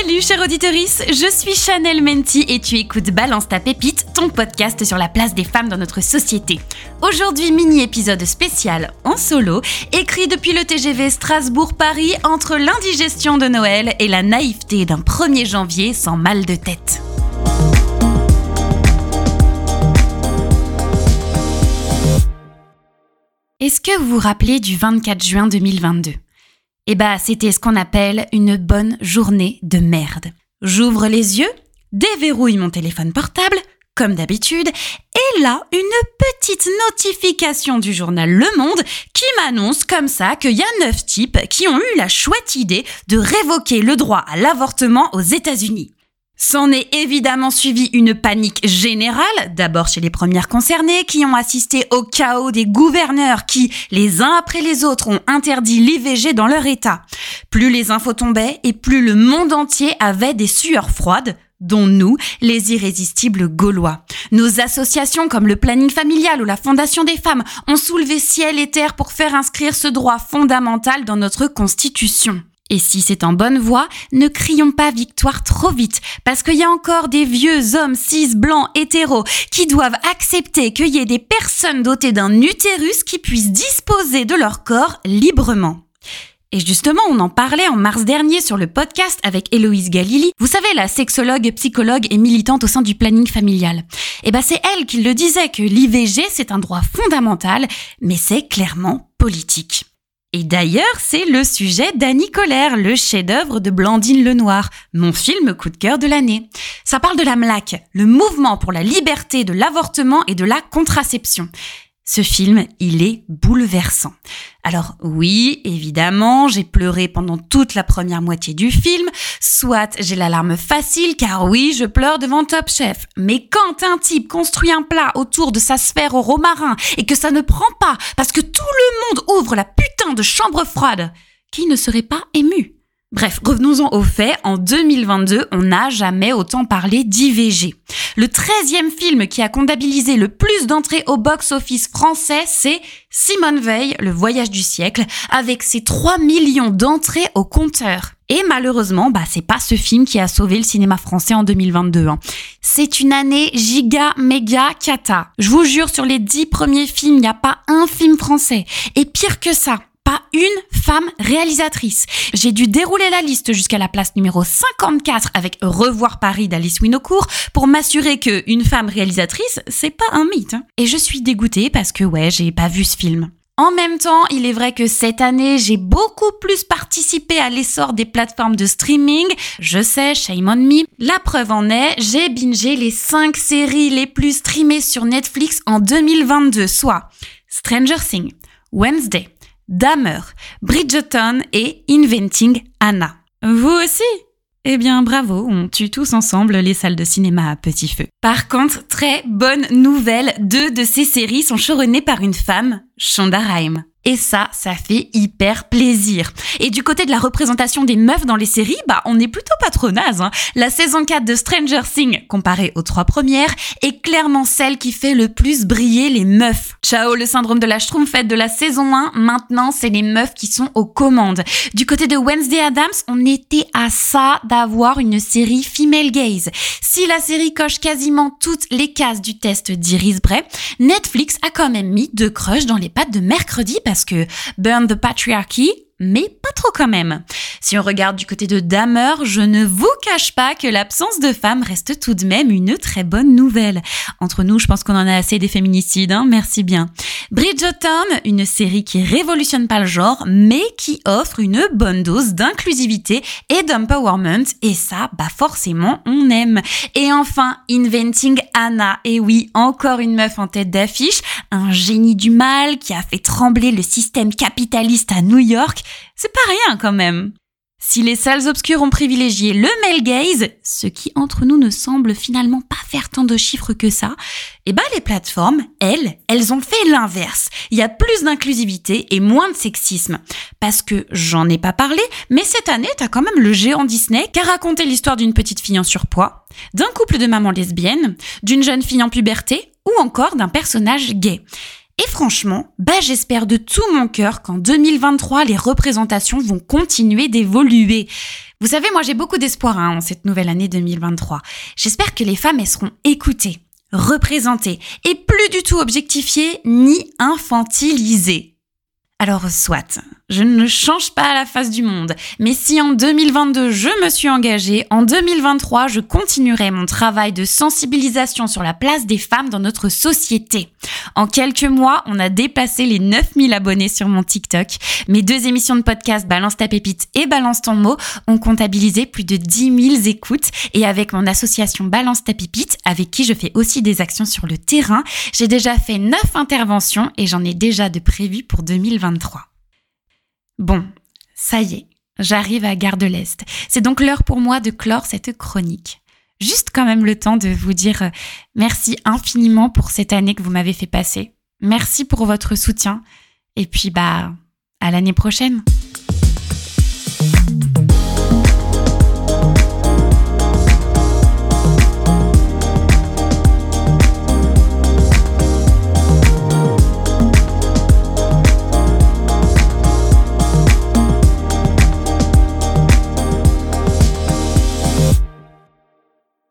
Salut chère auditorice, je suis Chanel Menti et tu écoutes Balance ta pépite, ton podcast sur la place des femmes dans notre société. Aujourd'hui, mini épisode spécial en solo, écrit depuis le TGV Strasbourg-Paris entre l'indigestion de Noël et la naïveté d'un 1er janvier sans mal de tête. Est-ce que vous vous rappelez du 24 juin 2022 eh bah, c'était ce qu'on appelle une bonne journée de merde. J'ouvre les yeux, déverrouille mon téléphone portable, comme d'habitude, et là, une petite notification du journal Le Monde qui m'annonce comme ça qu'il y a neuf types qui ont eu la chouette idée de révoquer le droit à l'avortement aux États-Unis. S'en est évidemment suivi une panique générale, d'abord chez les premières concernées qui ont assisté au chaos des gouverneurs qui, les uns après les autres, ont interdit l'IVG dans leur État. Plus les infos tombaient et plus le monde entier avait des sueurs froides, dont nous, les irrésistibles Gaulois. Nos associations comme le planning familial ou la Fondation des femmes ont soulevé ciel et terre pour faire inscrire ce droit fondamental dans notre Constitution. Et si c'est en bonne voie, ne crions pas victoire trop vite, parce qu'il y a encore des vieux hommes cis blancs hétéros qui doivent accepter qu'il y ait des personnes dotées d'un utérus qui puissent disposer de leur corps librement. Et justement, on en parlait en mars dernier sur le podcast avec Héloïse Galili. Vous savez, la sexologue, psychologue et militante au sein du planning familial. Eh ben, c'est elle qui le disait que l'IVG, c'est un droit fondamental, mais c'est clairement politique. Et d'ailleurs, c'est le sujet d'Annie Colère, le chef-d'œuvre de Blandine Lenoir, mon film coup de cœur de l'année. Ça parle de la MLAC, le mouvement pour la liberté de l'avortement et de la contraception. Ce film, il est bouleversant. Alors oui, évidemment, j'ai pleuré pendant toute la première moitié du film, soit j'ai l'alarme facile car oui, je pleure devant Top Chef. Mais quand un type construit un plat autour de sa sphère au romarin et que ça ne prend pas parce que tout le monde ouvre la putain de chambre froide, qui ne serait pas ému? Bref, revenons-en aux faits. En 2022, on n'a jamais autant parlé d'IVG. Le 13e film qui a comptabilisé le plus d'entrées au box-office français, c'est Simone Veil, Le voyage du siècle, avec ses 3 millions d'entrées au compteur. Et malheureusement, bah, c'est pas ce film qui a sauvé le cinéma français en 2022. Hein. C'est une année giga, méga, cata. Je vous jure, sur les 10 premiers films, il n'y a pas un film français. Et pire que ça, une femme réalisatrice. J'ai dû dérouler la liste jusqu'à la place numéro 54 avec Revoir Paris d'Alice Winocourt pour m'assurer que une femme réalisatrice, c'est pas un mythe. Hein. Et je suis dégoûtée parce que ouais, j'ai pas vu ce film. En même temps, il est vrai que cette année, j'ai beaucoup plus participé à l'essor des plateformes de streaming. Je sais, shame on me. La preuve en est, j'ai bingé les 5 séries les plus streamées sur Netflix en 2022, soit Stranger Things, Wednesday, Dahmer, Bridgerton et Inventing Anna. Vous aussi eh bien bravo, on tue tous ensemble les salles de cinéma à petit feu. Par contre, très bonne nouvelle, deux de ces séries sont choronnées par une femme, Shonda Rhimes. Et ça, ça fait hyper plaisir. Et du côté de la représentation des meufs dans les séries, bah on est plutôt pas trop naze. Hein. La saison 4 de Stranger Things, comparée aux trois premières, est clairement celle qui fait le plus briller les meufs. Ciao le syndrome de la schtroumpfette de la saison 1, maintenant c'est les meufs qui sont aux commandes. Du côté de Wednesday Adams, on était à ça d'avoir une série female gaze. Si la série coche quasiment toutes les cases du test d'Iris Bray, Netflix a quand même mis deux crushs dans les pattes de mercredi parce que Burn the Patriarchy, mais pas trop quand même. Si on regarde du côté de Dahmer, je ne vous cache pas que l'absence de femmes reste tout de même une très bonne nouvelle. Entre nous, je pense qu'on en a assez des féminicides, hein merci bien. Bridgerton, une série qui révolutionne pas le genre, mais qui offre une bonne dose d'inclusivité et d'empowerment, et ça, bah forcément, on aime. Et enfin, Inventing Anna, et oui, encore une meuf en tête d'affiche, un génie du mal qui a fait trembler le système capitaliste à New York, c'est pas rien quand même. Si les salles obscures ont privilégié le male gaze, ce qui entre nous ne semble finalement pas faire tant de chiffres que ça, eh ben les plateformes, elles, elles ont fait l'inverse. Il y a plus d'inclusivité et moins de sexisme. Parce que j'en ai pas parlé, mais cette année, t'as quand même le géant Disney qui a raconté l'histoire d'une petite fille en surpoids, d'un couple de mamans lesbiennes, d'une jeune fille en puberté ou encore d'un personnage gay. Et franchement, bah j'espère de tout mon cœur qu'en 2023, les représentations vont continuer d'évoluer. Vous savez, moi j'ai beaucoup d'espoir hein, en cette nouvelle année 2023. J'espère que les femmes, seront écoutées, représentées et plus du tout objectifiées ni infantilisées. Alors soit, je ne change pas la face du monde, mais si en 2022 je me suis engagée, en 2023 je continuerai mon travail de sensibilisation sur la place des femmes dans notre société. En quelques mois, on a dépassé les 9000 abonnés sur mon TikTok. Mes deux émissions de podcast Balance ta pépite et Balance ton mot ont comptabilisé plus de 10 000 écoutes et avec mon association Balance ta pépite, avec qui je fais aussi des actions sur le terrain, j'ai déjà fait 9 interventions et j'en ai déjà de prévues pour 2023. Bon, ça y est, j'arrive à Gare de l'Est. C'est donc l'heure pour moi de clore cette chronique. Juste quand même le temps de vous dire euh, merci infiniment pour cette année que vous m'avez fait passer. Merci pour votre soutien. Et puis, bah, à l'année prochaine.